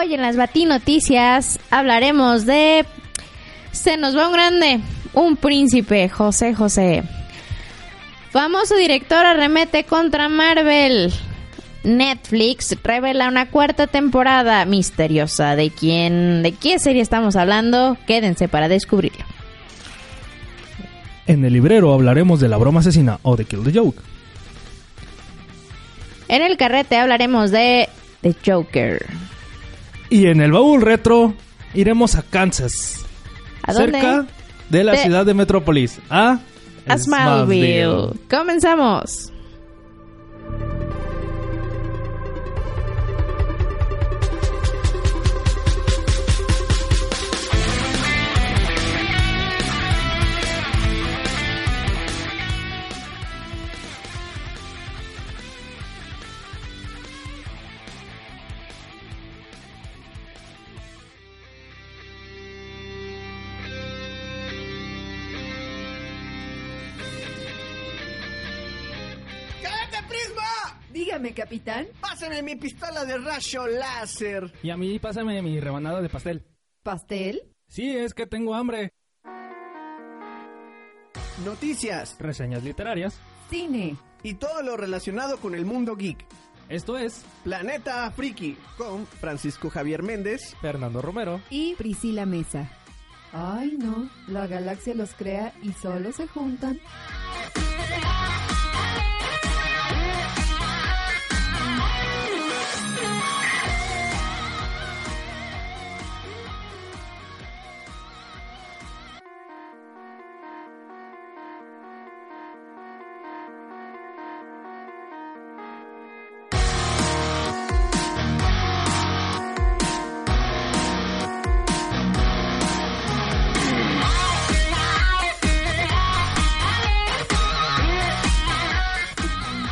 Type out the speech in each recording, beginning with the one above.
Hoy en las Batinoticias hablaremos de... Se nos va un grande, un príncipe, José José. Famoso director arremete contra Marvel. Netflix revela una cuarta temporada misteriosa. ¿De quién, de qué serie estamos hablando? Quédense para descubrirlo. En el librero hablaremos de la broma asesina o de Kill the Joke. En el carrete hablaremos de The Joker. Y en el baúl retro iremos a Kansas. ¿A dónde? Cerca de la De- ciudad de Metrópolis. A, A Smallville. Comenzamos. Capitán. Pásame mi pistola de rayo láser. Y a mí pásame mi rebanada de pastel. ¿Pastel? Sí, es que tengo hambre. Noticias Reseñas literarias. Cine. y todo lo relacionado con el mundo geek. Esto es Planeta Friki con Francisco Javier Méndez. Fernando Romero. Y Priscila Mesa. Ay, no. La galaxia los crea y solo se juntan.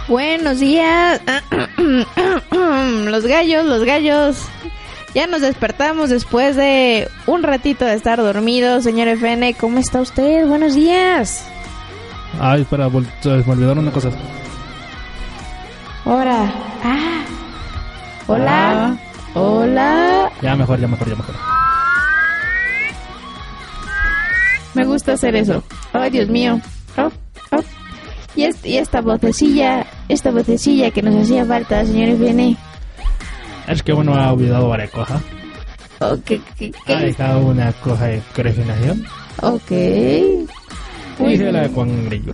Buenos días. Los gallos, los gallos. Ya nos despertamos después de un ratito de estar dormidos. Señor FN, ¿cómo está usted? Buenos días. Ay, espera, me olvidaron una cosa. Ahora. Ah. Hola. Hola. Ya mejor, ya mejor, ya mejor. Me gusta hacer eso. Ay, Dios mío. Y, est- y esta vocecilla, esta vocecilla que nos hacía falta, señor FN. Es que uno ha olvidado varias cosas. Oh, ¿qué, qué, qué? Ha dejado una cosa de crecinación. Ok. Y se la de Juan Grillo.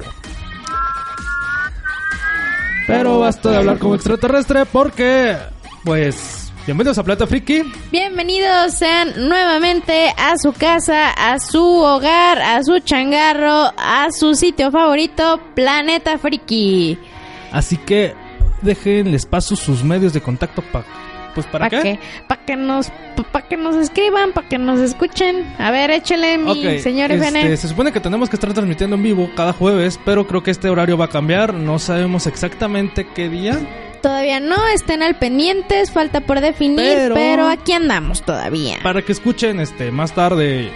Pero basta de hablar como extraterrestre porque, pues, bienvenidos a Plata Friki. Bienvenidos sean nuevamente a su casa, a su hogar, a su changarro, a su sitio favorito, Planeta Friki. Así que déjenles paso sus medios de contacto para, pues, ¿para, ¿Para qué? Para que nos, para que nos escriban, para que nos escuchen. A ver, échele mi Ok, señor este, FN. se supone que tenemos que estar transmitiendo en vivo cada jueves, pero creo que este horario va a cambiar. No sabemos exactamente qué día. Todavía no estén al pendientes, falta por definir, Pero- pero, aquí andamos todavía. Para que escuchen este más tarde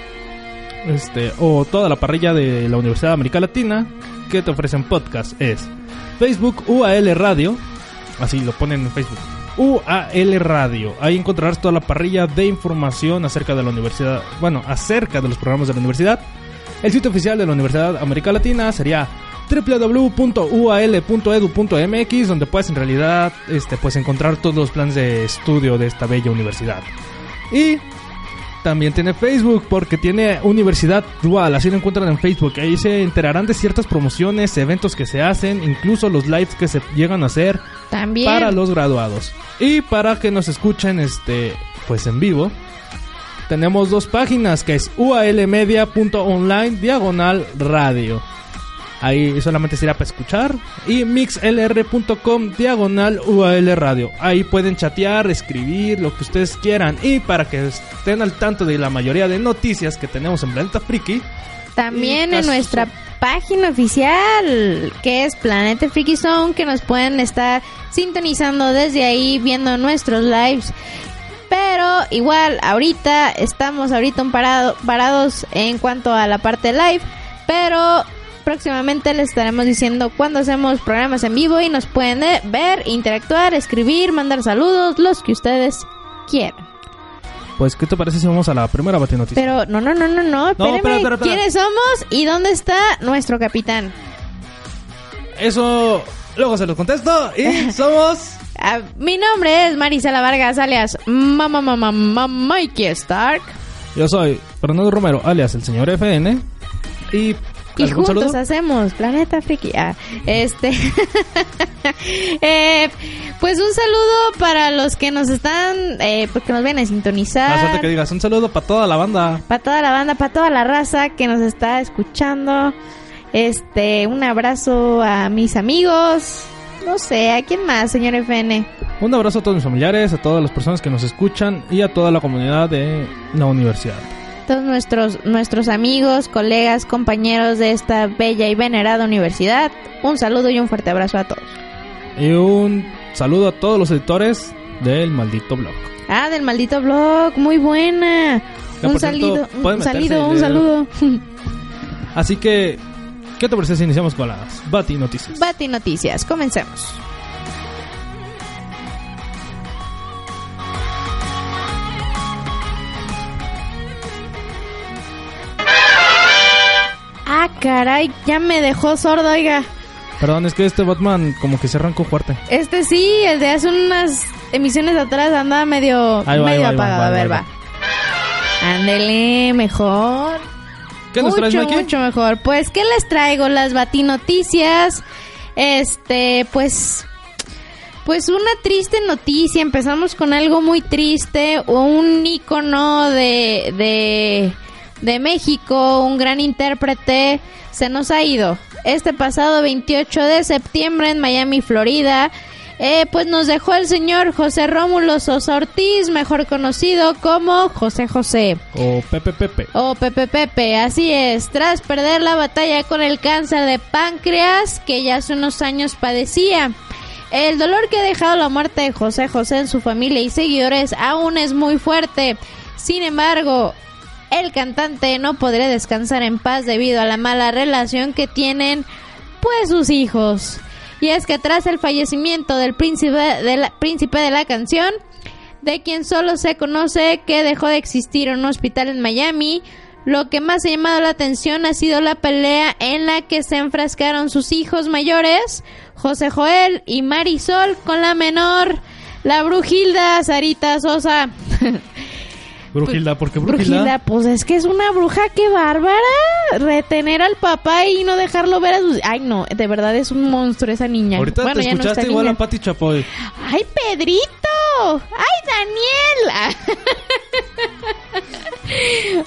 este o toda la parrilla de la Universidad de América Latina que te ofrecen podcast es Facebook UAL Radio, así lo ponen en Facebook. UAL Radio. Ahí encontrarás toda la parrilla de información acerca de la universidad, bueno, acerca de los programas de la universidad. El sitio oficial de la Universidad América Latina sería www.ual.edu.mx donde puedes en realidad este pues encontrar todos los planes de estudio de esta bella universidad. Y también tiene Facebook porque tiene Universidad Dual, así lo encuentran en Facebook. Ahí se enterarán de ciertas promociones, eventos que se hacen, incluso los lives que se llegan a hacer También. para los graduados. Y para que nos escuchen este pues en vivo, tenemos dos páginas que es ualmedia.online diagonal radio. Ahí solamente será para escuchar. Y mixlr.com diagonal UAL radio. Ahí pueden chatear, escribir, lo que ustedes quieran. Y para que estén al tanto de la mayoría de noticias que tenemos en Planeta Friki. También en nuestra página oficial, que es Planeta Freaky Zone, que nos pueden estar sintonizando desde ahí, viendo nuestros lives. Igual, ahorita estamos ahorita un parado, parados en cuanto a la parte live, pero próximamente les estaremos diciendo cuando hacemos programas en vivo y nos pueden eh, ver, interactuar, escribir, mandar saludos, los que ustedes quieran. Pues, ¿qué te parece si vamos a la primera batinoticia? Pero, no, no, no, no, no. Espérame. espera, espera, espera. ¿Quiénes somos y dónde está nuestro capitán? Eso luego se los contesto. Y somos. Ah, mi nombre es Marisela Vargas, alias Mamá Mamá Mamá Mikey Stark. Yo soy Fernando Romero, alias el señor FN. Y. Y ¿algún juntos saludo? hacemos Planeta Friki. Ah, este. Eh, pues un saludo para los que nos están. Eh, pues que nos ven a sintonizar. que digas un saludo para toda la banda. Para toda la banda, para toda la raza que nos está escuchando. Este, un abrazo a mis amigos. No sé, ¿a quién más, señor FN? Un abrazo a todos mis familiares, a todas las personas que nos escuchan y a toda la comunidad de la universidad. Todos nuestros, nuestros amigos, colegas, compañeros de esta bella y venerada universidad. Un saludo y un fuerte abrazo a todos. Y un saludo a todos los editores del maldito blog. Ah, del maldito blog, muy buena. Un cierto, salido, pueden un salido, un saludo. Así que, ¿qué te parece si iniciamos con las Bati Noticias? Bati Noticias, comencemos. Ah, caray, ya me dejó sordo, oiga. Perdón, es que este Batman como que se arrancó fuerte. Este sí, el de hace unas emisiones atrás andaba medio, va, medio va, apagado. va, a ver, va. Ándele, mejor. ¿Qué nos traes, mucho, Mikey? mucho mejor. Pues, ¿qué les traigo? Las batinoticias. Este, pues... Pues una triste noticia. Empezamos con algo muy triste. Un ícono de, de, de México, un gran intérprete, se nos ha ido. Este pasado 28 de septiembre en Miami, Florida. Eh, pues nos dejó el señor José Rómulo Sosa Ortiz, mejor conocido como José José. O Pepe Pepe. Oh, Pepe Pepe, así es. Tras perder la batalla con el cáncer de páncreas que ya hace unos años padecía. El dolor que ha dejado la muerte de José José en su familia y seguidores aún es muy fuerte. Sin embargo, el cantante no podría descansar en paz debido a la mala relación que tienen pues sus hijos. Y es que tras el fallecimiento del príncipe de la, canción, de quien solo se conoce que dejó de existir en un hospital en Miami, lo que más ha llamado la atención ha sido la pelea en la que se enfrascaron sus hijos mayores, José Joel y Marisol, con la menor, la Brujilda Sarita Sosa. Brujilda, ¿por qué Brujilda? Brujilda, pues es que es una bruja, qué bárbara. Retener al papá y no dejarlo ver a sus... Ay, no, de verdad es un monstruo esa niña. Ahorita Bueno, te ya escuchaste igual niña. a Pati Chapoy. ¡Ay, Pedrito! ¡Ay, Daniel!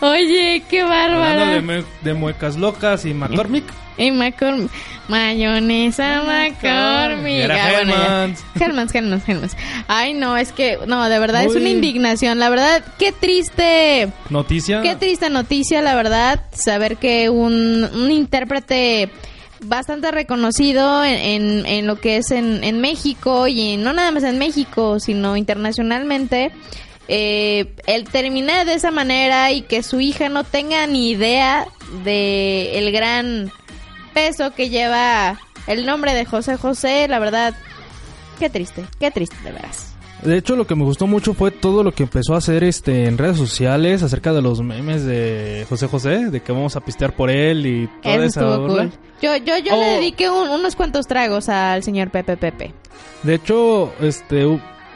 Oye, qué Hablando de, de muecas locas y McCormick. Y Macor- mayonesa McCormick. Ah, bueno, Hellmann's, Hellmann's. Ay, no, es que, no, de verdad es una indignación. La verdad, qué triste Noticia. Qué triste noticia, la verdad, saber que un, un intérprete bastante reconocido en, en, en lo que es en, en México y no nada más en México, sino internacionalmente, eh, el terminar de esa manera y que su hija no tenga ni idea de el gran peso que lleva el nombre de José José, la verdad, qué triste, qué triste de veras. De hecho, lo que me gustó mucho fue todo lo que empezó a hacer este en redes sociales acerca de los memes de José José, de que vamos a pistear por él y toda Eso esa burla. cool. Yo, yo, yo le Oh. dediqué un- unos cuantos tragos al señor Pepe Pepe. De hecho, este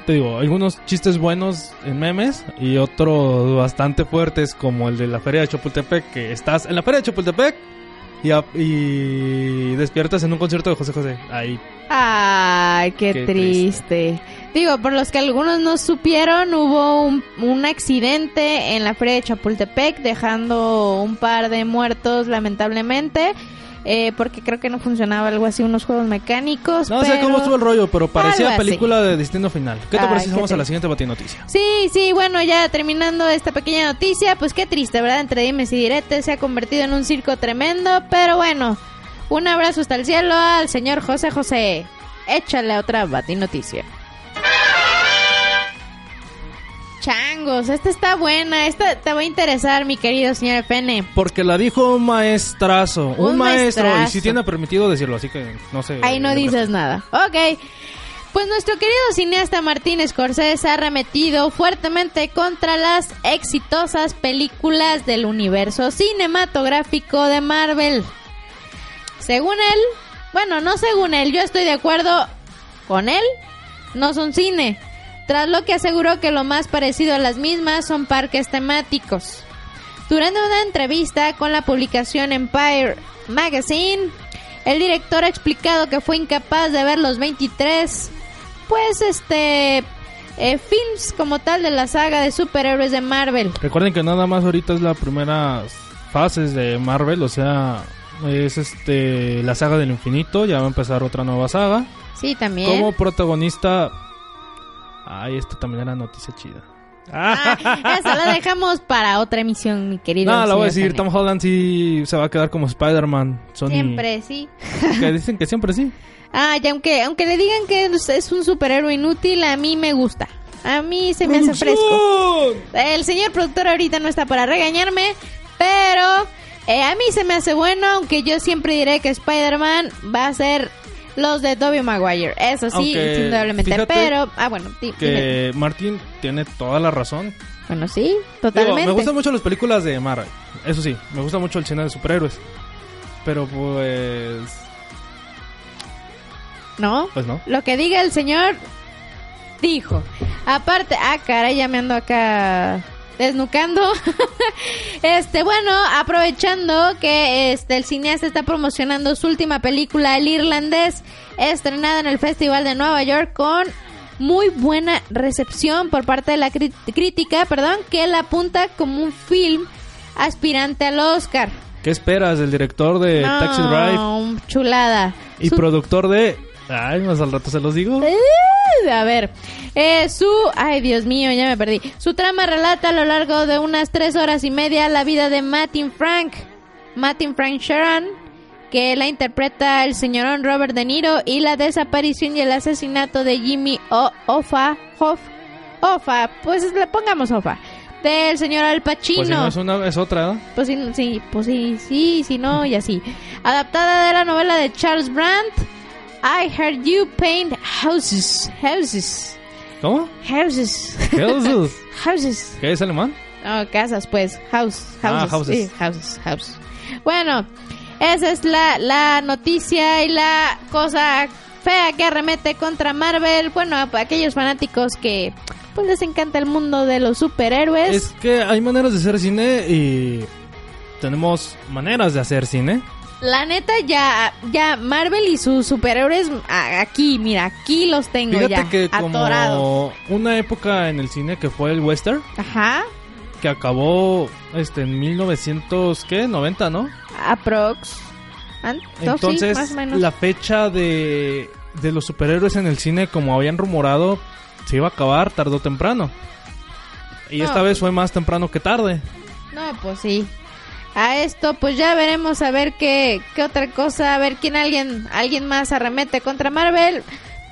te digo, algunos chistes buenos en memes y otros bastante fuertes como el de la Feria de Chapultepec, que estás en la Feria de Chapultepec y, a- y despiertas en un concierto de José José. Ahí. Ay, qué, Qué triste. Digo, por los que algunos no supieron, hubo un, un accidente en la feria de Chapultepec, dejando un par de muertos, lamentablemente, eh, porque creo que no funcionaba algo así, unos juegos mecánicos. No sé cómo estuvo el rollo, pero parecía así. película de Destino Final. ¿Qué te Ay, parece si vamos a la siguiente batinoticia? Sí, sí, bueno, ya terminando esta pequeña noticia, pues qué triste, ¿verdad? Entre dimes y diretes se ha convertido en un circo tremendo, pero bueno, un abrazo hasta el cielo al señor José José. Échale otra batinoticia. Changos, esta está buena, esta te va a interesar, mi querido señor FN. Porque la dijo un maestrazo, un, Un maestro, y si tiene permitido decirlo, así que no sé. Ahí no dices nada. Ok. Pues nuestro querido cineasta Martín Scorsese ha arremetido fuertemente contra las exitosas películas del universo cinematográfico de Marvel. Según él, bueno, no según él, yo estoy de acuerdo con él, no son cine, tras lo que aseguró que lo más parecido a las mismas son parques temáticos. Durante una entrevista con la publicación Empire Magazine, el director ha explicado que fue incapaz de ver los 23, pues este, eh, films como tal de la saga de superhéroes de Marvel. Recuerden que nada más ahorita es la primera fases de Marvel, o sea, es este la saga del infinito, ya va a empezar otra nueva saga. Sí, también. Como protagonista Ay, esto también era noticia chida. Ah, esa la dejamos para otra emisión, mi querido. No, la voy a decir. Tom Holland sí se va a quedar como Spider-Man. Sony- Siempre, sí. Que dicen que siempre sí. Ah, y aunque, aunque le digan que es es un superhéroe inútil, a mí me gusta. A mí se me hace fresco. El señor productor ahorita no está para regañarme, pero eh, a mí se me hace bueno, aunque yo siempre diré que Spider-Man va a ser los de Tobey Maguire. Eso sí, Aunque, indudablemente. Pero, ah, bueno, di- dime. Que Martin tiene toda la razón. Bueno, sí, Digo, totalmente. me gustan mucho las películas de Marvel. Eso sí, me gusta mucho el cine de superhéroes. Pero pues... ¿No? Pues no. Lo que diga el señor, dijo. Aparte, ah, caray, ya me ando acá desnucando. este, bueno, aprovechando que este el cineasta está promocionando su última película, El Irlandés, estrenada en el Festival de Nueva York con muy buena recepción por parte de la crítica, perdón, que la apunta como un film aspirante al Oscar. ¿Qué esperas del director de No, Taxi Drive chulada. y Su- productor de... Ay, más al rato se los digo. Uh, A ver, eh, su... Ay, Dios mío, ya me perdí. Su trama relata a lo largo de unas tres horas y media la vida de Martin Frank. Martin Frank Sharon, que la interpreta el señorón Robert De Niro, y la desaparición y el asesinato de Jimmy o Ofa, Hoff, Ofa, pues le pongamos Ofa, del señor Al Pacino. Pues si no es una, es otra, ¿no? Pues sí, sí, pues sí, sí, sí, no, y así. Adaptada de la novela de Charles Brandt, I Heard You Paint Houses. Houses. ¿Cómo? Houses. ¿Qué es? Houses. ¿Qué es alemán? No, casas, pues. House. Ah, Houses. houses. Sí, houses. Houses. Bueno, esa es la, la noticia y la cosa fea que arremete contra Marvel. Bueno, a aquellos fanáticos que pues les encanta el mundo de los superhéroes. Es que hay maneras de hacer cine y tenemos maneras de hacer cine. La neta, ya, ya Marvel y sus superhéroes, aquí, mira, aquí los tengo Fíjate ya, que atorados. como una época en el cine que fue el western, Ajá, que acabó este en 1900, ¿qué? 90, ¿no? aprox. Sí, Entonces, más o menos. la fecha de, de los superhéroes en el cine, como habían rumorado, se iba a acabar tarde o temprano. Y No. esta vez fue más temprano que tarde. No, pues sí. A esto, pues ya veremos a ver qué, qué otra cosa, a ver quién alguien, alguien más arremete contra Marvel.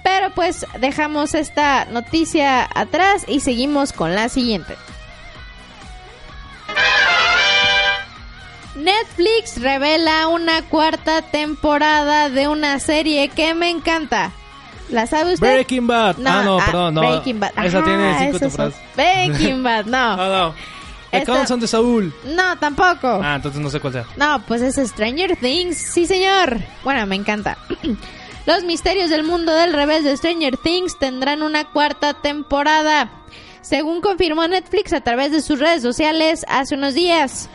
Pero pues dejamos esta noticia atrás y seguimos con la siguiente. Netflix revela una cuarta temporada de una serie que me encanta. ¿La sabe usted? Breaking Bad. ah, no, ah, perdón, no. Breaking Bad. Esa Ajá, tiene cinco temporadas. Breaking Bad, no. No, no. Esta- Council de Saúl. No, tampoco. Ah, entonces no sé cuál sea. No, pues es Stranger Things, sí señor. Bueno, me encanta. Los misterios del mundo del revés de Stranger Things tendrán una cuarta temporada, según confirmó Netflix a través de sus redes sociales hace unos días.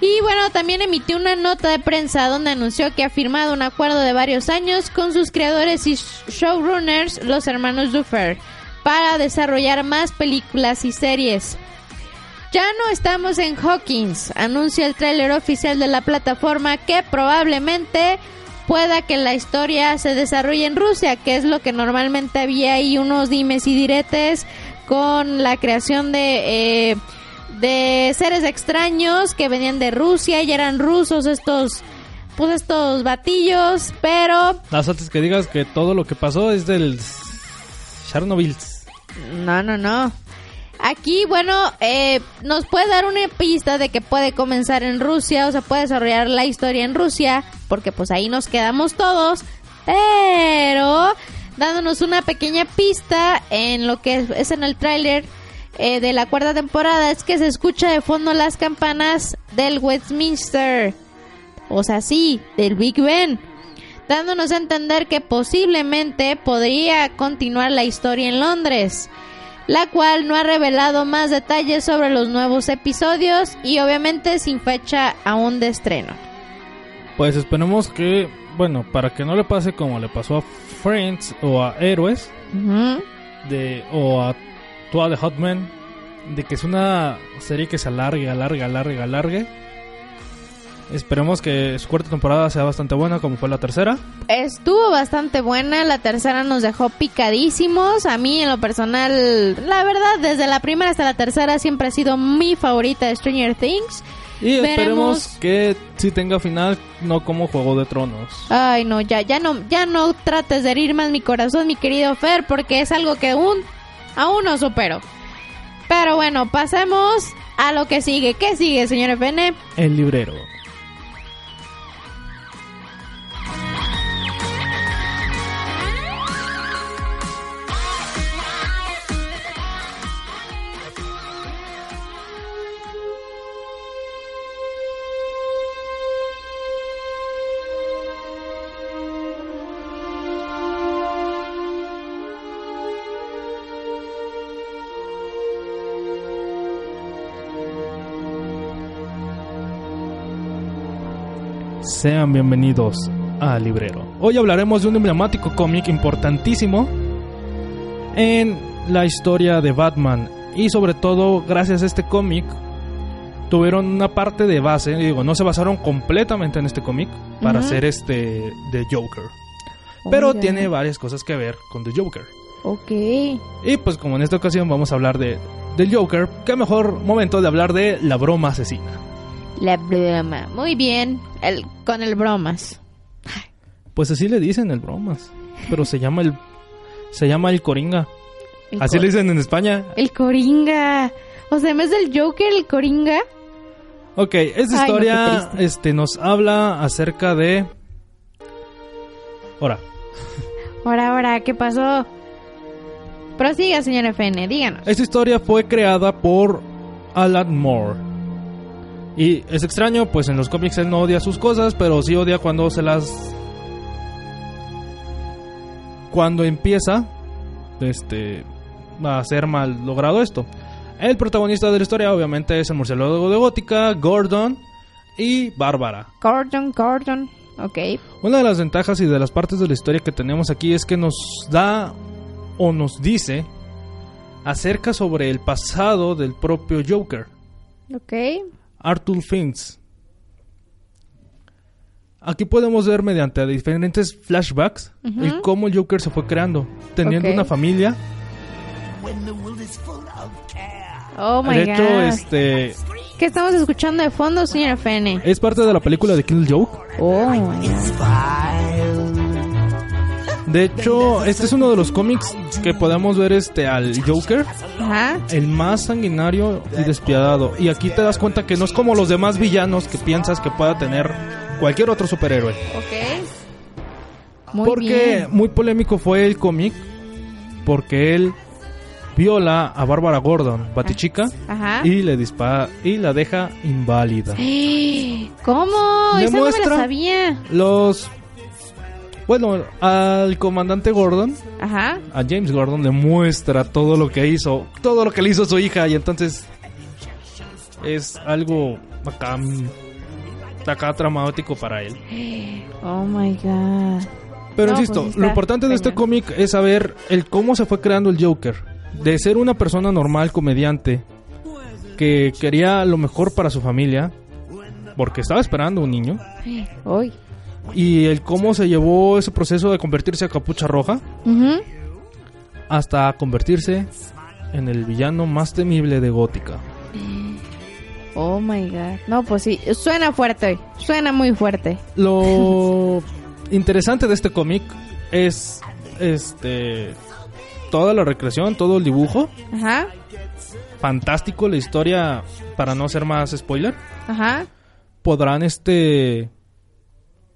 Y bueno, también emitió una nota de prensa donde anunció que ha firmado un acuerdo de varios años con sus creadores y showrunners, los hermanos Duffer, para desarrollar más películas y series. Ya no estamos en Hawkins, anuncia el tráiler oficial de la plataforma que probablemente pueda que la historia se desarrolle en Rusia, que es lo que normalmente había ahí unos dimes y diretes con la creación de, eh, de seres extraños que venían de Rusia y eran rusos estos, pues estos batillos, pero Las otras que digas que todo lo que pasó es del Chernobyl. No, no, no. Aquí, bueno, eh, nos puede dar una pista de que puede comenzar en Rusia, o sea, puede desarrollar la historia en Rusia, porque pues ahí nos quedamos todos, pero dándonos una pequeña pista en lo que es, en el tráiler eh, de la cuarta temporada, es que se escucha de fondo las campanas del Westminster, o sea, sí, del Big Ben, dándonos a entender que posiblemente podría continuar la historia en Londres la cual no ha revelado más detalles sobre los nuevos episodios y obviamente sin fecha aún de estreno. Pues esperemos que, bueno, para que no le pase como le pasó a Friends o a Héroes, de, o a Toa de Hotman, de que es una serie que se alargue, alargue, alargue, alargue. Esperemos que su cuarta temporada sea bastante buena como fue la tercera. Estuvo bastante buena, la tercera nos dejó picadísimos. A mí en lo personal, la verdad, desde la primera hasta la tercera siempre ha sido mi favorita de Stranger Things. Y esperemos Veremos. que sí tenga final, no como Juego de Tronos. Ay, no, ya, ya no, ya no trates de herir más mi corazón, mi querido Fer, porque es algo que aún, aún no supero. Pero bueno, pasemos a lo que sigue. ¿Qué sigue, señor FN? El librero. Sean bienvenidos a Librero. Hoy hablaremos de un emblemático cómic importantísimo en la historia de Batman. Y sobre todo, gracias a este cómic, tuvieron una parte de base. Digo, no se basaron completamente en este cómic para hacer este de Joker. Pero tiene varias cosas que ver con The Joker. Ok. Y pues como en esta ocasión vamos a hablar de del Joker, qué mejor momento de hablar de la broma asesina. La broma. Muy bien. El, con el bromas. Pues así le dicen el bromas, pero se llama el se llama el Coringa. El Así co- le dicen en España. El Coringa. O sea, en vez del Joker, el Coringa. Ok, esta Ay, historia este nos habla acerca de Ahora, Ahora, ahora, ¿qué pasó? Prosiga, señor FN, díganos. esta historia fue creada por Alan Moore. Y es extraño, pues en los cómics él no odia sus cosas, pero sí odia cuando se las cuando empieza este a hacer mal logrado esto. El protagonista de la historia obviamente es el murciélago de Gótica, Gordon y Bárbara. Gordon, Gordon. Ok. Una de las ventajas y de las partes de la historia que tenemos aquí es que nos da o nos dice acerca sobre el pasado del propio Joker, Ok. Arthur Finks. Aquí podemos ver mediante diferentes flashbacks Ujú. el cómo el Joker se fue creando, teniendo una familia. Oh my de hecho, god. este ¿Qué estamos escuchando de fondo, señor FN? es parte de la película de Kill Joke. Oh my god. De hecho, este es uno de los cómics que podemos ver este al Joker Ajá. el más sanguinario y despiadado. Y aquí te das cuenta que no es como los demás villanos que piensas que pueda tener cualquier otro superhéroe. Ok. Muy porque bien. muy polémico fue el cómic, porque él viola a Bárbara Gordon, Batichica, Ajá. y le dispara y la deja inválida. ¿Cómo? Esa no me la sabía. Los bueno, al comandante Gordon, Ajá. a James Gordon le muestra todo lo que hizo, todo lo que le hizo su hija y entonces es algo acá, acá traumático para él. Oh my god. Pero No, insisto, pues lo importante de este cómic es saber el cómo se fue creando el Joker. De ser una persona normal, comediante, que quería lo mejor para su familia, porque estaba esperando un niño, Uy. Y el cómo se llevó ese proceso de convertirse a capucha roja Ujú. hasta convertirse en el villano más temible de Gótica. Oh my god. No, pues sí. Suena fuerte. Suena muy fuerte. Lo interesante de este cómic es este toda la recreación, todo el dibujo, Ajá. fantástico la historia para no ser más spoiler. Ajá. Podrán este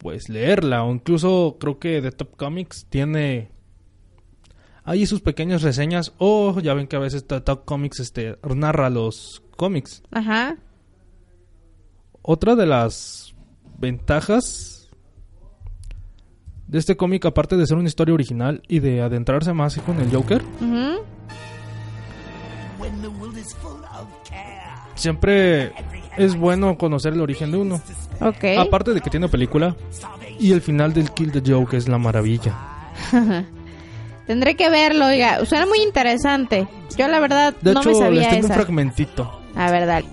pues leerla o incluso creo que The Top Comics tiene Hay sus pequeñas reseñas o ya ven que a veces Talk Comics este, narra los cómics. Ajá. Otra de las ventajas de este cómic, aparte de ser una historia original y de adentrarse más con el Joker, Ujú. Siempre es bueno conocer el origen de uno. Ok. Aparte de que tiene película y el final del Kill the Joke es la maravilla. Tendré que verlo, oiga. Suena muy interesante. Yo la verdad De no hecho, me sabía les tengo esa. un fragmentito. A ver, dale.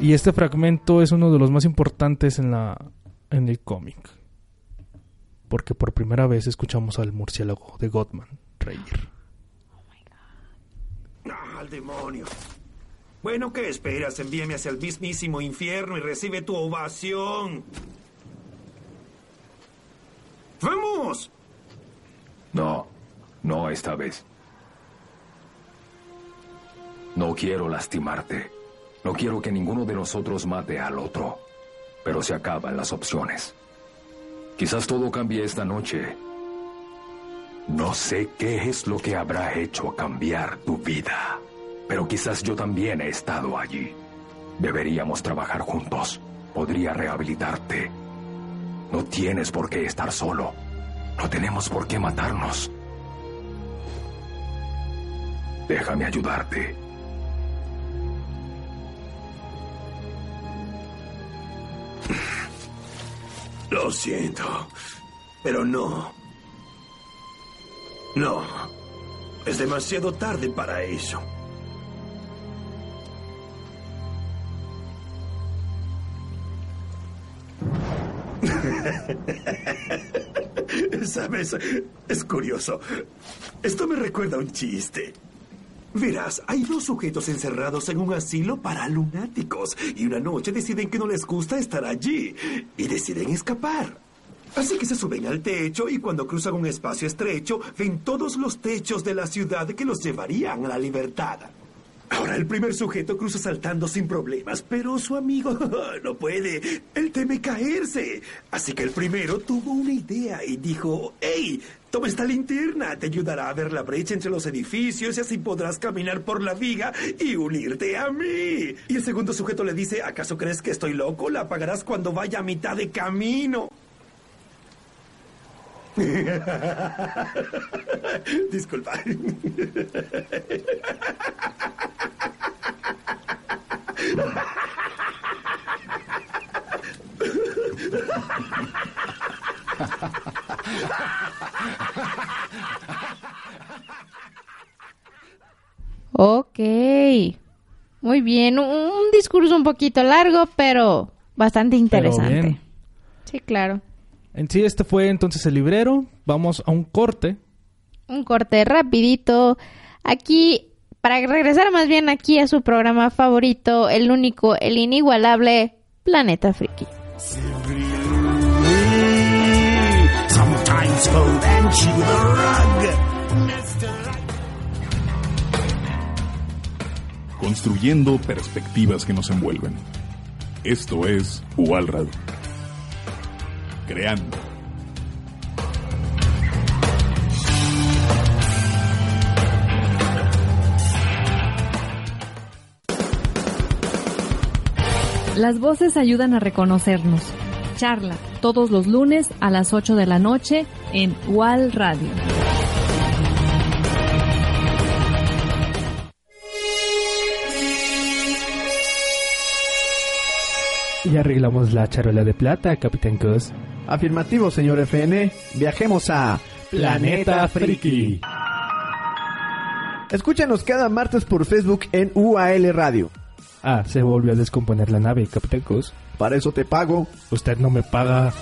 Y este fragmento es uno de los más importantes en la en el cómic. Porque por primera vez escuchamos al murciélago de Gottman reír. ¡Ah, al demonio! Bueno, ¿qué esperas? Envíame hacia el mismísimo infierno y recibe tu ovación. ¡Vamos! No, no esta vez. No quiero lastimarte. No quiero que ninguno de nosotros mate al otro. Pero se acaban las opciones. Quizás todo cambie esta noche. No sé qué es lo que habrá hecho cambiar tu vida. Pero quizás yo también he estado allí. Deberíamos trabajar juntos. Podría rehabilitarte. No tienes por qué estar solo. No tenemos por qué matarnos. Déjame ayudarte. Lo siento, pero no. No. Es demasiado tarde para eso. Es curioso. Esto me recuerda a un chiste. Verás, hay dos sujetos encerrados en un asilo para lunáticos y una noche deciden que no les gusta estar allí y deciden escapar. Así que se suben al techo y cuando cruzan un espacio estrecho ven todos los techos de la ciudad que los llevarían a la libertad. Ahora el primer sujeto cruza saltando sin problemas, pero su amigo no puede. Él teme caerse. Así que el primero tuvo una idea y dijo, hey, toma esta linterna, te ayudará a ver la brecha entre los edificios y así podrás caminar por la viga y unirte a mí. Y el segundo sujeto le dice, ¿acaso crees que estoy loco? La apagarás cuando vaya a mitad de camino. Disculpa. Ok. Muy bien. Un, un discurso un poquito largo, pero bastante interesante. bien. Sí, claro. En sí, este fue entonces el librero. Vamos a un corte. Un corte rapidito. Aquí, para regresar más bien aquí a su programa favorito, el único, el inigualable Planeta Friki. Sometimes fold and chew the rug. construyendo perspectivas que nos envuelven. Esto es Ualrad. Creando. Las voces ayudan a reconocernos. Charla todos los lunes a las 8 de la noche en UAL Radio. Y arreglamos la charola de plata, Capitán Cos. Afirmativo, señor FN. Viajemos a Planeta Friki. Escúchanos cada martes por Facebook en UAL Radio. Ah, se volvió a descomponer la nave, Capitán Cos. Para eso te pago. Usted no me paga.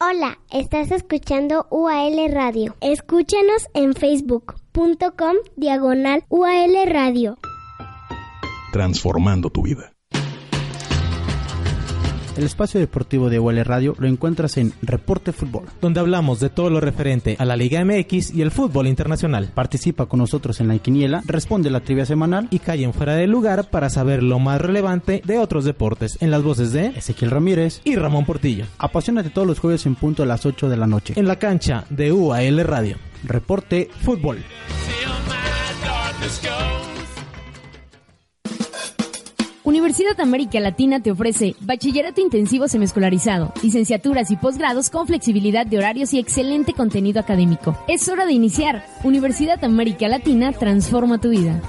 Hola, estás escuchando UAL Radio. Escúchanos en facebook.com diagonal UAL Radio. Transformando tu vida. El espacio deportivo de UL Radio lo encuentras en Reporte Fútbol. donde hablamos de todo lo referente a la Liga MX y el fútbol internacional. Participa con nosotros en la quiniela, responde la trivia semanal Y callen fuera de lugar para saber lo más relevante de otros deportes en las voces de Ezequiel Ramírez. y Ramón Portillo. Apasionate todos los jueves en punto a las 8 de la noche. En la cancha de UAL Radio. Reporte Fútbol. Universidad América Latina te ofrece bachillerato intensivo semiescolarizado, licenciaturas y posgrados con flexibilidad de horarios y excelente contenido académico. Es hora de iniciar. Universidad América Latina transforma tu vida.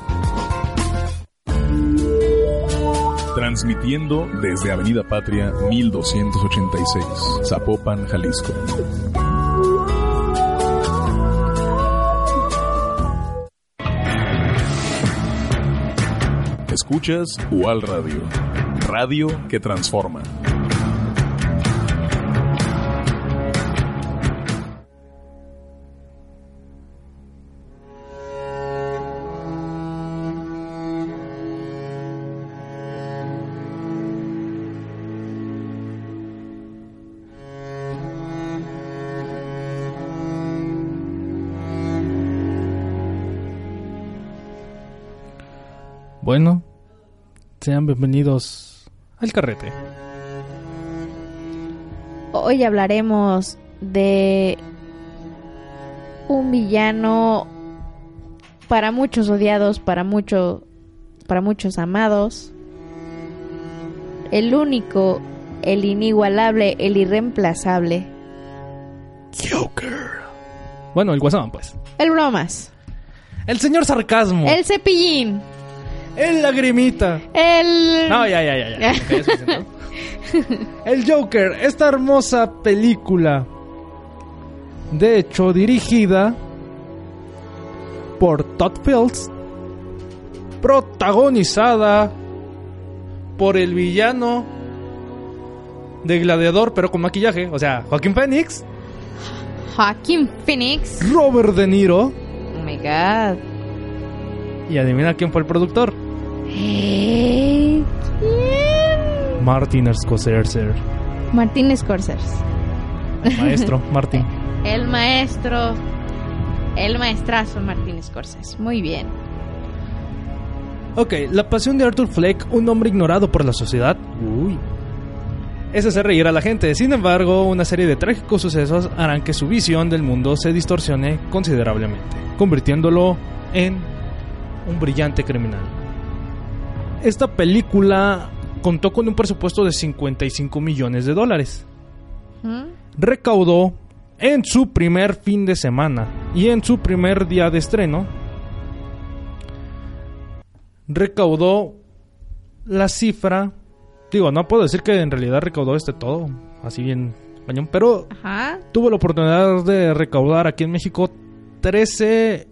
Transmitiendo desde Avenida Patria 1286, Zapopan, Jalisco. Escuchas UAL Radio, radio que transforma. Bueno, sean bienvenidos al carrete. Hoy hablaremos de un villano para muchos odiados, para mucho, para muchos amados. El único, el inigualable, el irreemplazable. Joker. Bueno, el guasón, pues. El bromas. El señor sarcasmo. El cepillín. El lagrimita. El... No, ya, ya, ya. ya. El Joker, esta hermosa película. De hecho, dirigida por Todd Fields. Protagonizada por el villano de Gladiador, pero con maquillaje. O sea, Joaquín Phoenix, Joaquín Phoenix. Robert De Niro. Oh my god. Y adivina quién fue el productor. ¿Quién? Martin Scorsese. Martín Scorsese. El maestro, Martin. El maestro. El maestrazo Martín Scorsese. Muy bien. Ok, la pasión de Arthur Fleck, un hombre ignorado por la sociedad. Uy. Es hacer reír a la gente. Sin embargo, una serie de trágicos sucesos harán que su visión del mundo se distorsione considerablemente, convirtiéndolo en un brillante criminal. Esta película contó con un presupuesto de 55 millones de dólares. ¿Mm? Recaudó en su primer fin de semana y en su primer día de estreno recaudó la cifra. Digo, no puedo decir que en realidad recaudó este todo, así bien cañón, pero Ajá. tuvo la oportunidad de recaudar aquí en México 13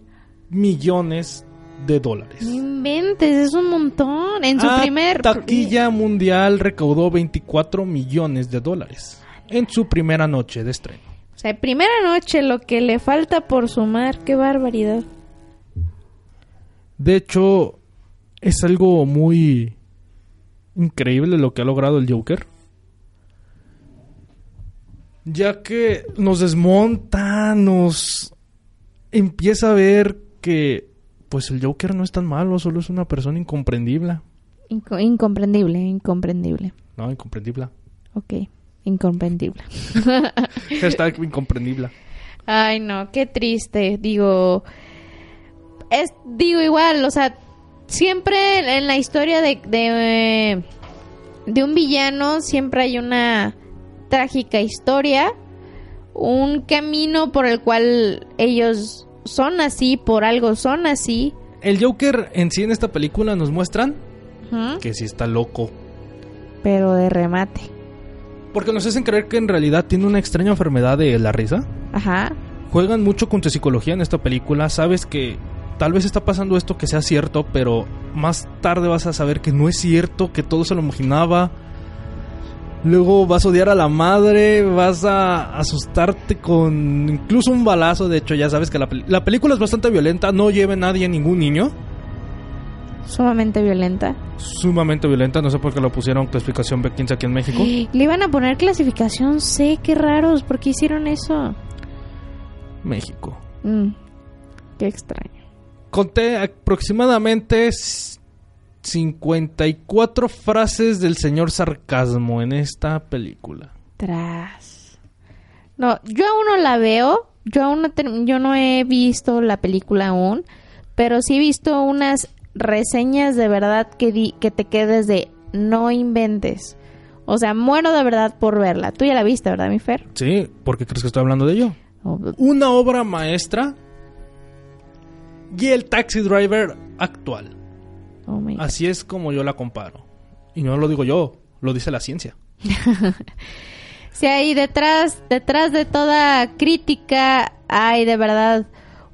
millones de dólares. No inventes, es un montón. En su A primer. taquilla mundial recaudó 24 millones de dólares en su primera noche de estreno. O sea, primera noche, lo que le falta por sumar. Qué barbaridad. De hecho, es algo muy increíble lo que ha logrado el Joker. Ya que nos desmonta, nos empieza a ver que pues el Joker no es tan malo, solo es una persona incomprendible. Inco- incomprendible, incomprendible. No, incomprendible. Ok, incomprendible. Hashtag incomprendible. Ay, no, qué triste. Digo, es, digo igual, o sea, siempre en la historia de, de, de un villano siempre hay una trágica historia, un camino por el cual ellos son así, por algo son así. El Joker en sí en esta película nos muestran que sí está loco. Pero de remate. Porque nos hacen creer que en realidad tiene una extraña enfermedad de la risa. Ajá. Juegan mucho con tu psicología en esta película. Sabes que tal vez está pasando esto que sea cierto, pero más tarde vas a saber que no es cierto, que todo se lo imaginaba. Luego vas a odiar a la madre, vas a asustarte con incluso un balazo. De hecho, ya sabes que la, la película es bastante violenta, no lleve nadie, ningún niño. Sumamente violenta. Sumamente violenta, no sé por qué lo pusieron clasificación B15 aquí en México. Le iban a poner clasificación C, qué raros, ¿por qué hicieron eso? México. Mm, qué extraño. Conté aproximadamente 54 frases del señor sarcasmo en esta película. Tras. No, yo aún no la veo. Yo aún no, yo no he visto la película aún. Pero sí he visto unas reseñas de verdad que, di- que te quedes de no inventes. O sea, muero de verdad por verla. Tú ya la viste, ¿verdad, mi Fer? Sí, ¿por qué crees que estoy hablando de ello? Oh, Una obra maestra y el taxi driver actual. Oh. Así es como yo la comparo. Y no lo digo yo, lo dice la ciencia. Sí, ahí detrás, detrás de toda crítica hay de verdad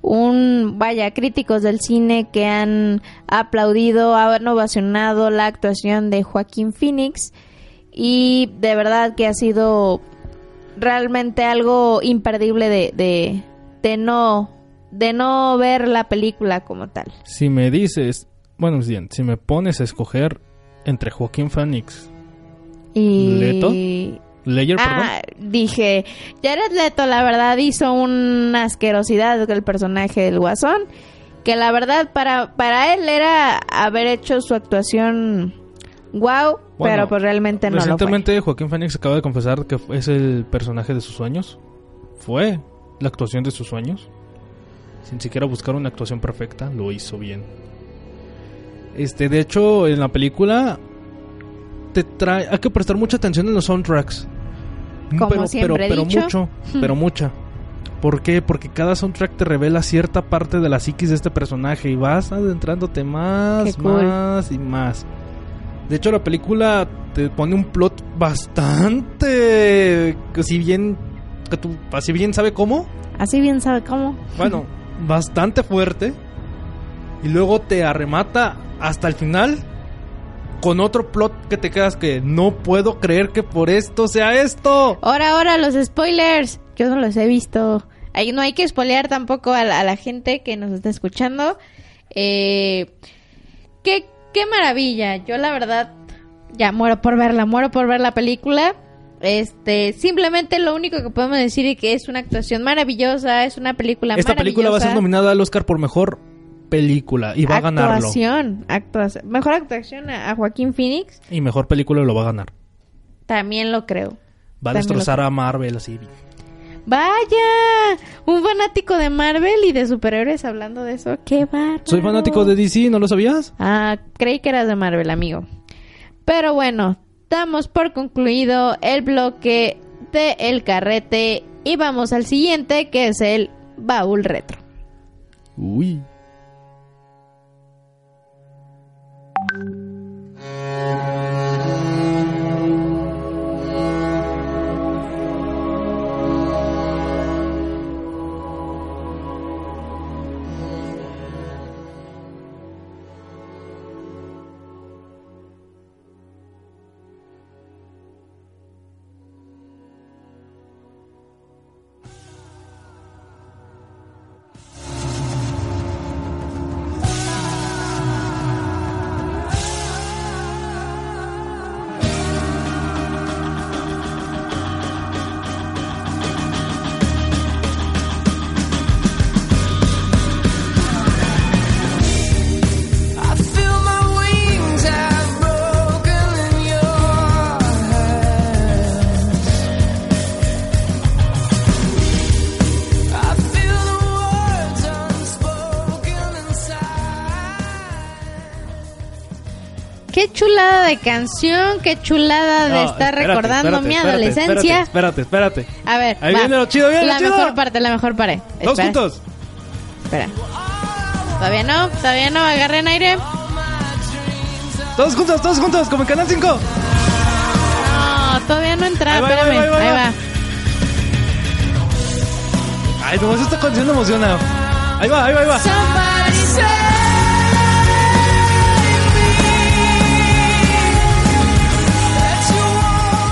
un, vaya, críticos del cine que han aplaudido, han ovacionado la actuación de Joaquín Phoenix y de verdad que ha sido realmente algo imperdible de, de, de no, de no ver la película como tal. Si me dices, bueno, es bien, si me pones a escoger entre Joaquín Phoenix, Y ¿Leto? Leyer, Ah, dije, Jared Leto la verdad hizo una asquerosidad con el personaje del Guasón, que la verdad para para él era haber hecho su actuación wow, Bueno, pero pues realmente no lo fue. Recientemente Joaquín Phoenix acaba de confesar que es el personaje de sus sueños. Fue la actuación de sus sueños. Sin siquiera buscar una actuación perfecta, lo hizo bien. Este, de hecho, en la película te trae, hay que prestar mucha atención en los soundtracks. Como pero, siempre he pero, dicho. pero mucho, pero mucha. ¿Por qué? Porque cada soundtrack te revela cierta parte de la psiquis de este personaje y vas adentrándote más, cool. más y más. De hecho, la película te pone un plot bastante. que si bien. que tú, así bien sabe cómo. Así bien sabe cómo. Bueno, bastante fuerte. Y luego te arremata hasta el final. Con otro plot que te quedas que no puedo creer que por esto sea esto. Ahora, ahora los spoilers. Yo no los he visto. Ahí no hay que spoilear tampoco a la, a la gente que nos está escuchando. Eh, qué, qué maravilla. Yo la verdad ya muero por verla, muero por ver la película. Este, simplemente lo único que podemos decir es que es una actuación maravillosa, es una película Esta película va a ser nominada al Oscar por mejor película y va a ganarlo. Actuación, actuación. Mejor actuación a, Joaquín Phoenix, Y mejor película lo va a ganar. también lo creo. Va a También destrozar a Marvel así. Vaya, un fanático de Marvel y de superhéroes hablando de eso. Qué bárbaro. Soy fanático de DC, ¿no lo sabías? Ah, creí que eras de Marvel, amigo. Pero bueno, damos por concluido el bloque de El Carrete y vamos al siguiente que es el Baúl Retro. Uy. I de canción, qué chulada de No, estar espérate, recordando espérate, mi adolescencia. Espérate, espérate, espérate. A ver, Ahí va. viene lo chido, viene lo la chido. mejor parte, la mejor parte. Espera, juntos. Espera. Todavía no, todavía no, agarren aire. Todos juntos, todos juntos, como en Canal 5. No, todavía no entra, Ahí va, ahí va, espérame. ahí va, ahí ahí va. va. Ay, nomás esta canción me emociona. Ahí va, ahí va, ahí va.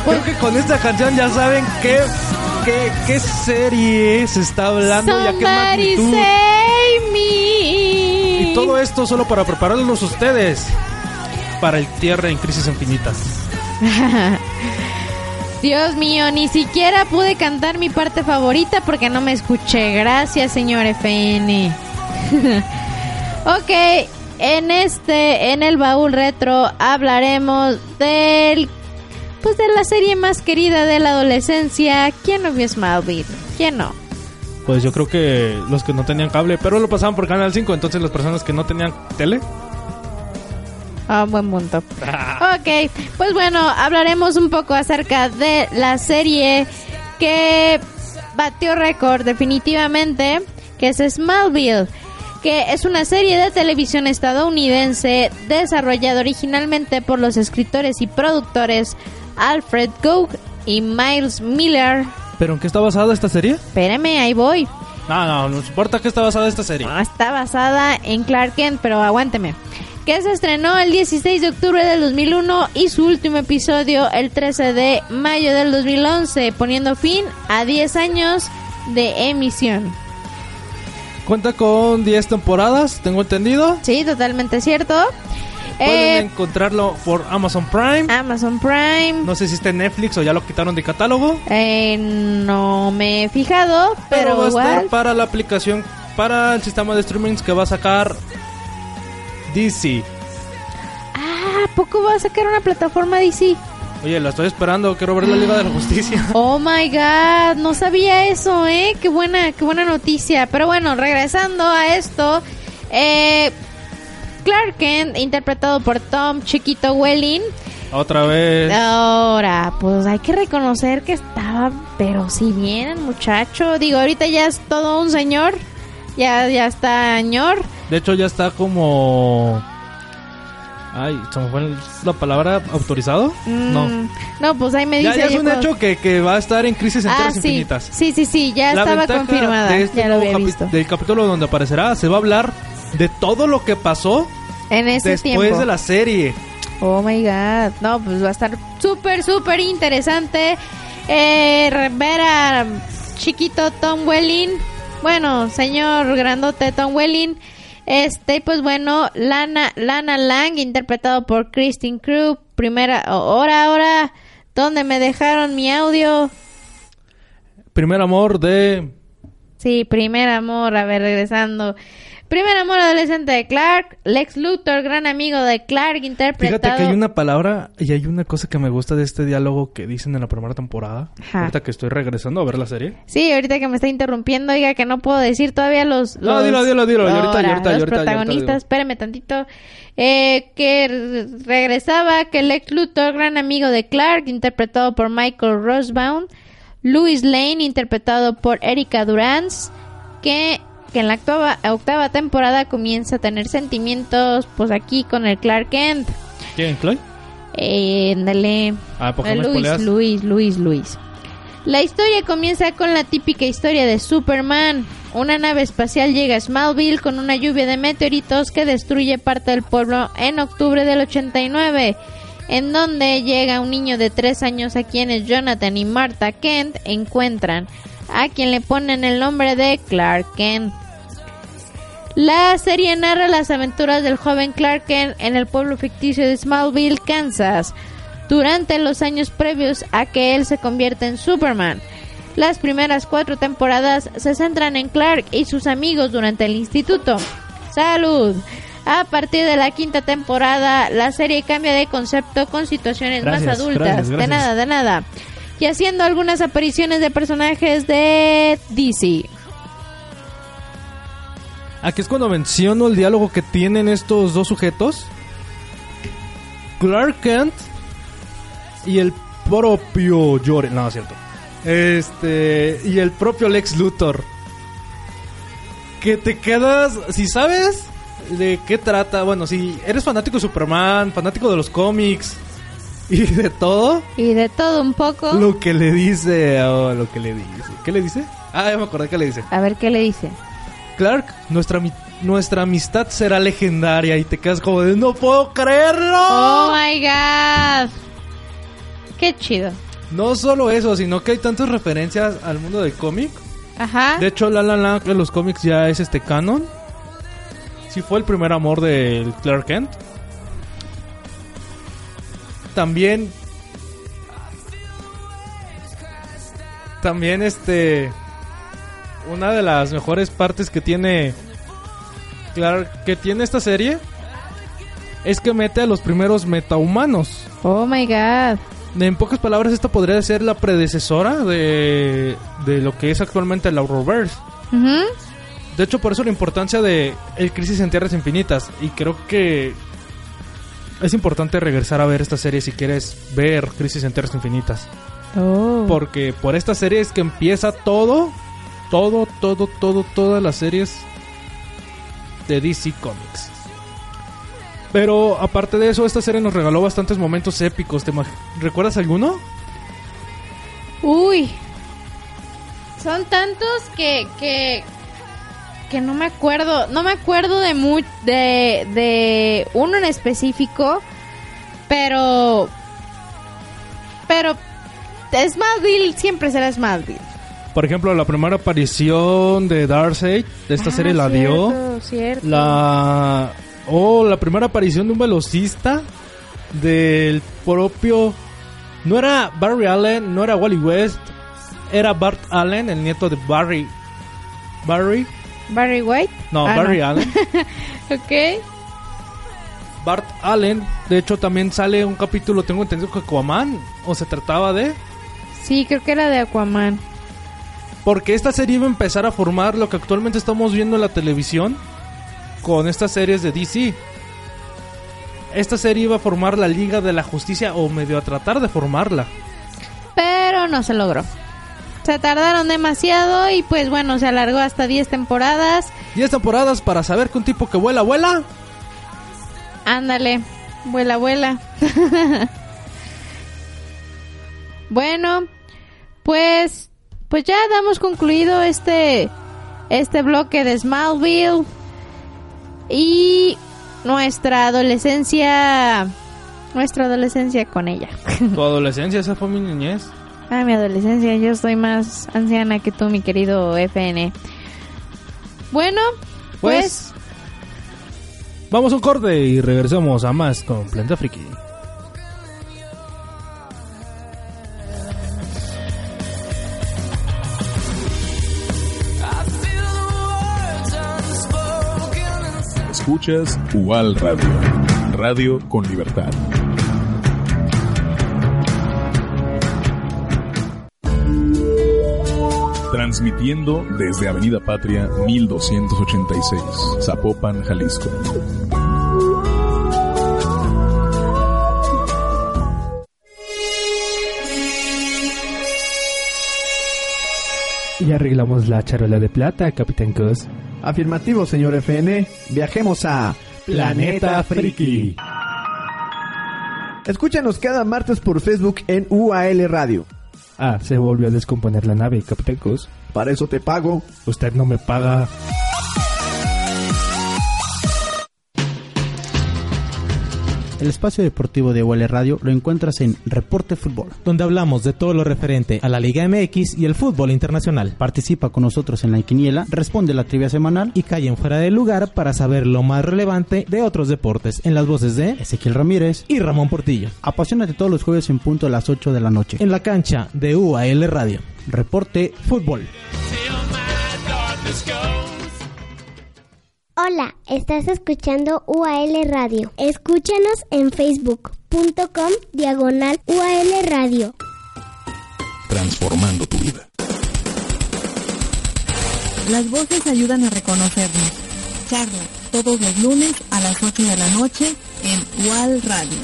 Creo que con esta canción ya saben qué, qué, qué serie se está hablando y a qué Somebody magnitud. save me. Y todo esto solo para prepararlos ustedes para el Tierra en Crisis Infinitas. Dios mío, ni siquiera pude cantar mi parte favorita porque no me escuché. Gracias, señor FN. ok, en este, en el baúl retro, hablaremos del, pues de la serie más querida de la adolescencia. ¿Quién no vio Smallville? ¿Quién no? Pues yo creo que los que no tenían cable, pero lo pasaban por Canal 5, entonces las personas que no tenían tele. Ah, buen punto. ok, pues bueno, hablaremos un poco acerca de la serie que batió récord definitivamente, que es Smallville, que es una serie de televisión estadounidense desarrollada originalmente por los escritores y productores Alfred Gough y Miles Miller. ¿Pero en qué está basada esta serie? Espérame, ahí voy. No, no, no importa que está basada esta serie. No, está basada en Clark Kent, pero aguánteme. Que se estrenó el 16 de octubre del 2001 y su último episodio el 13 de mayo del 2011, poniendo fin a 10 años de emisión. Cuenta con 10 temporadas, tengo entendido. Sí, totalmente cierto. Pueden Eh, encontrarlo por Amazon Prime. Amazon Prime. No sé si está en Netflix o ya lo quitaron de catálogo. Eh, no me he fijado, pero, va a estar para la aplicación, para el sistema de streamings que va a sacar DC. Ah, ¿a poco va a sacar una plataforma DC? Oye, la estoy esperando, quiero ver la Liga de la Justicia. Oh my god, no sabía eso, ¿eh? Qué buena, qué buena noticia. Pero bueno, regresando a esto, eh, Clark Kent, interpretado por Tom Chiquito Welling. Otra vez. Ahora, pues hay que reconocer que estaba, pero si bien el muchacho, digo, ahorita ya es todo un señor, ya, ya está señor. De hecho, ya está como. Ay, se me fue la palabra autorizado. No. Mm, No, pues ahí me dice. ya es un cuando- hecho que, que va a estar en Crisis Ah, Enteras sí. Infinitas. Sí, sí, sí, ya La estaba confirmada. de este ya lo había visto. Del capítulo donde aparecerá, se va a hablar de todo lo que pasó En ese después tiempo. de la serie. Oh my god. No, pues va a estar súper, súper interesante. Eh, ver a chiquito Tom Welling. Bueno, señor grandote Tom Welling. Este, pues bueno, Lana, Lana Lang, interpretado por Christine Crew. Primera, ahora, ahora, ¿dónde me dejaron mi audio? Primer amor de. Sí, primer amor, a ver, regresando. Primer amor adolescente de Clark, Lex Luthor, gran amigo de Clark, interpretado... Fíjate que hay una palabra y hay una cosa que me gusta de este diálogo que dicen en la primera temporada. Ajá. Ahorita que estoy regresando a ver la serie. Sí, ahorita que me está interrumpiendo, oiga, que no puedo decir todavía los... No, los- dilo, dilo, dilo, ahorita, y Ahora, ahorita, los ahorita, ahorita protagonistas, espérame tantito. Eh, que re- regresaba, que Lex Luthor, gran amigo de Clark, interpretado por Michael Rosbaum. Louis Lane, interpretado por Erika Durance, que, que en la octava, octava temporada comienza a tener sentimientos, pues aquí con el Clark Kent. ¿Quién, Chloe? Eh, ándale. Ah, ¿por qué me Luis? Luis, Luis, Luis. La historia comienza con la típica historia de Superman. Una nave espacial llega a Smallville con una lluvia de meteoritos que destruye parte del pueblo en octubre del 89, en donde llega un niño de 3 años a quienes Jonathan y Martha Kent encuentran, a quien le ponen el nombre de Clark Kent. La serie narra las aventuras del joven Clark Kent en el pueblo ficticio de Smallville, Kansas, durante los años previos a que él se convierta en Superman. Las primeras cuatro temporadas se centran en Clark y sus amigos durante el instituto. ¡Salud! A partir de la quinta temporada, la serie cambia de concepto con situaciones más adultas. gracias, De nada, de nada. Y haciendo algunas apariciones de personajes de DC. Aquí es cuando menciono el diálogo que tienen estos dos sujetos. Clark Kent y el propio Jordan. No, cierto. Este. Y el propio Lex Luthor. Que te quedas. Si sabes de qué trata. Bueno, si eres fanático de Superman, fanático de los cómics y de todo. Y de todo un poco. Lo que le dice. Oh, lo que le dice. ¿Qué le dice? Ah, ya me acordé qué le dice. A ver qué le dice. Clark, nuestra, nuestra amistad será legendaria y te quedas como de no puedo creerlo. Oh my god. Qué chido. No solo eso, sino que hay tantas referencias al mundo del cómic. Ajá. De hecho, La La Land de los cómics ya es este canon. sí fue el primer amor del Clark Kent. También también este una de las mejores partes que tiene Clark que tiene esta serie es que mete a los primeros metahumanos. Oh my god. En pocas palabras, esta podría ser la predecesora de, de lo que es actualmente el Arrowverse. Ujú. De hecho, por eso la importancia de El Crisis en Tierras Infinitas. Y creo que es importante regresar a ver esta serie si quieres ver Crisis en Tierras Infinitas. Oh. Porque por esta serie es que empieza todo, todo, todo, todo, todas las series de DC Comics. Pero aparte de eso, esta serie nos regaló bastantes momentos épicos. ¿Te ¿Recuerdas alguno? Uy. Son tantos que, que, que no me acuerdo. No me acuerdo de, mu de, de uno en específico. Pero... Pero... Smallville siempre será Smallville. Por ejemplo, la primera aparición de Darkseid de esta Ah, serie la dio. cierto, cierto. La. Oh, la primera aparición de un velocista del propio. No era Barry Allen, no era Wally West, era Bart Allen, el nieto de Barry. Barry. Barry White. No, Ah, Barry Allen. ok. Bart Allen. De hecho, también sale un capítulo, tengo entendido que Aquaman. O se trataba de. Sí, creo que era de Aquaman. Porque esta serie iba a empezar a formar lo que actualmente estamos viendo en la televisión con estas series de DC. Esta serie iba a formar la Liga de la Justicia o medio a tratar de formarla. Pero no se logró. Se tardaron demasiado y pues bueno, se alargó hasta 10 temporadas. 10 temporadas para saber que un tipo que vuela, vuela. Ándale, vuela, vuela. bueno, pues pues ya damos concluido este este bloque de Smallville y nuestra adolescencia nuestra adolescencia con ella. Tu adolescencia, esa fue mi niñez. Ah, mi adolescencia, yo estoy más anciana que tú, mi querido FN. Bueno, pues, Pues. Vamos a un corte y regresamos a más con Planeta Friki. Escuchas UAL Radio. Radio con libertad. Transmitiendo desde Avenida Patria 1286, Zapopan, Jalisco. Y arreglamos la charola de plata, Capitán Cos. Afirmativo, señor FN. Viajemos a Planeta Friki. Escúchanos cada martes por Facebook en UAL Radio. Ah, se volvió a descomponer la nave, Capitán Cos. Para eso te pago. Usted no me paga. El espacio deportivo de UL Radio lo encuentras en Reporte Fútbol. Donde hablamos de todo lo referente a la Liga MX y el fútbol internacional. Participa con nosotros en la quiniela, responde la trivia semanal Y callen fuera de lugar para saber lo más relevante de otros deportes. En las voces de Ezequiel Ramírez y Ramón Portillo. Apasionate todos los jueves en punto a las 8 de la noche. En la cancha de UAL Radio. Reporte Fútbol. Hola, estás escuchando UAL Radio. Escúchanos en facebook.com diagonal UAL Radio. Transformando tu vida. Las voces ayudan a reconocernos. Charla todos los lunes a las 8 de la noche en UAL Radio.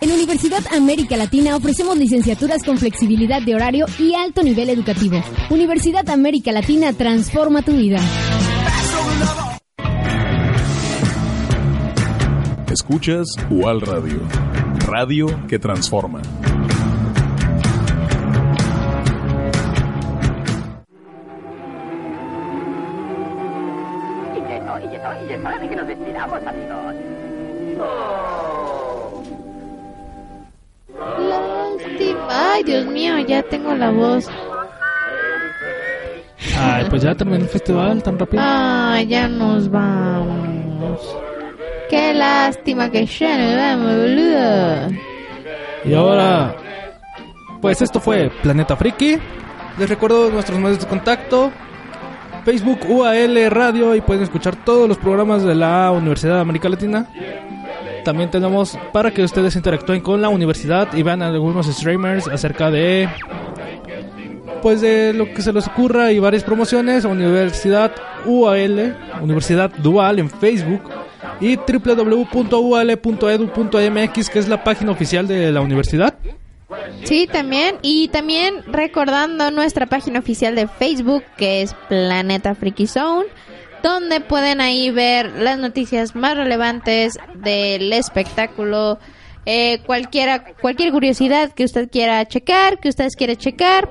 En Universidad América Latina ofrecemos licenciaturas con flexibilidad de horario y alto nivel educativo. Universidad América Latina transforma tu vida. Escuchas UAL Radio. Radio que transforma. Y y que nos amigos. Ay, Dios mío, ya tengo la voz. Ay, pues ya terminó el festival tan rápido. Ay, ya nos vamos. Qué lástima que ya nos vamos, boludo. Y ahora, pues esto fue Planeta Friki. Les recuerdo nuestros medios de contacto. Facebook UAL Radio y pueden escuchar todos los programas de la Universidad de América Latina. También tenemos para que ustedes interactúen con la universidad y vean algunos streamers acerca de pues de lo que se les ocurra y varias promociones. Universidad UAL, Universidad Dual en Facebook y www.ual.edu.mx que es la página oficial de la universidad. Sí, también. Y también recordando nuestra página oficial de Facebook, que es Planeta Freaky Zone, donde pueden ahí ver las noticias más relevantes del espectáculo. eh, cualquiera, cualquier curiosidad que usted quiera checar, que ustedes quieran checar,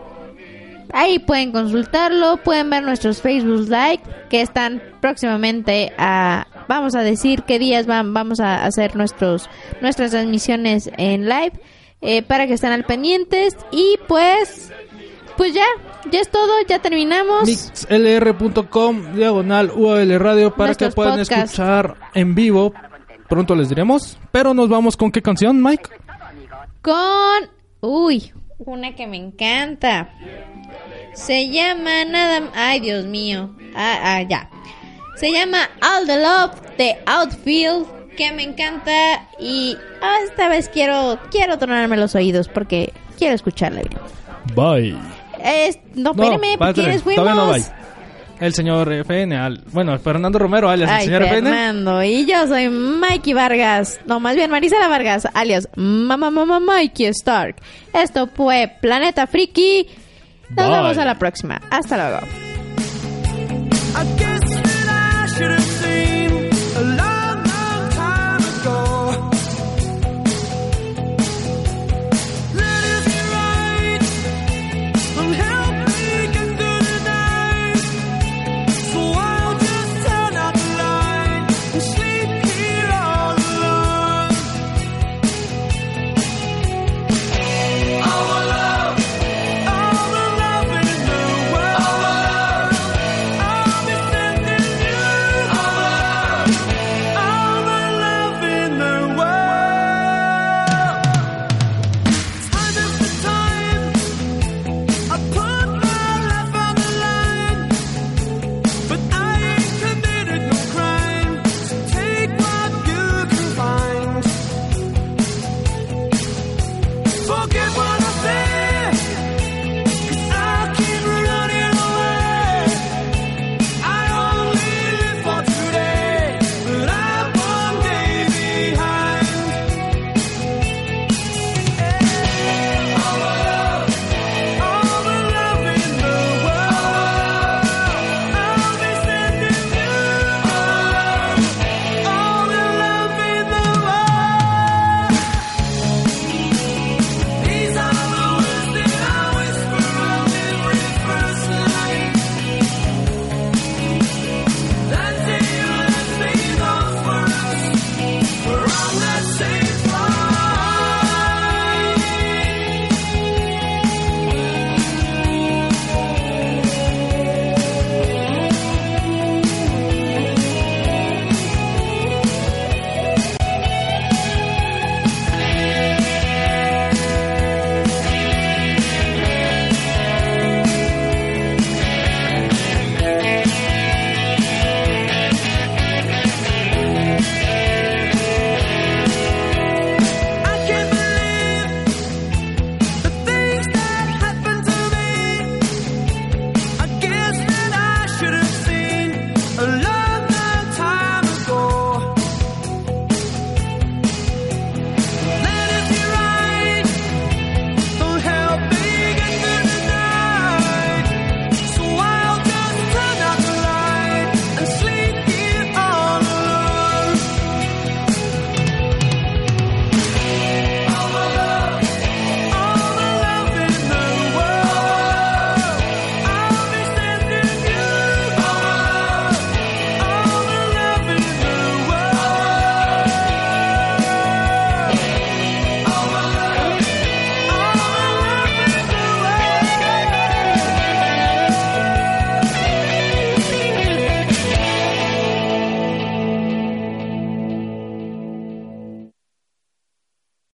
ahí pueden consultarlo, pueden ver nuestros Facebook Live que están próximamente a, vamos a decir qué días van, vamos a hacer nuestros, nuestras transmisiones en live eh, para que estén al pendientes y pues pues ya ya es todo ya terminamos mixlr.com diagonal UAL Radio para Nuestros que puedan podcasts. escuchar en vivo. Pronto les diremos. Pero nos vamos con qué canción, Mike. con uy una que me encanta se llama nada ay Dios mío ah, ah, ya se llama All the Love de Outfield que me encanta y ah, esta vez quiero quiero tronarme los oídos porque quiero escucharla bien Bye. Es- no, espérame, espérate, ¿quiénes fuimos? no. El señor FN, al- bueno, Fernando Romero, alias el Ay, señor FN. Fernando, y yo soy Mikey Vargas, no, más bien Marisela Vargas, alias Mamá Mamá Mikey Stark. Esto fue Planeta Friki. Nos Bye. vemos a la próxima. Hasta luego.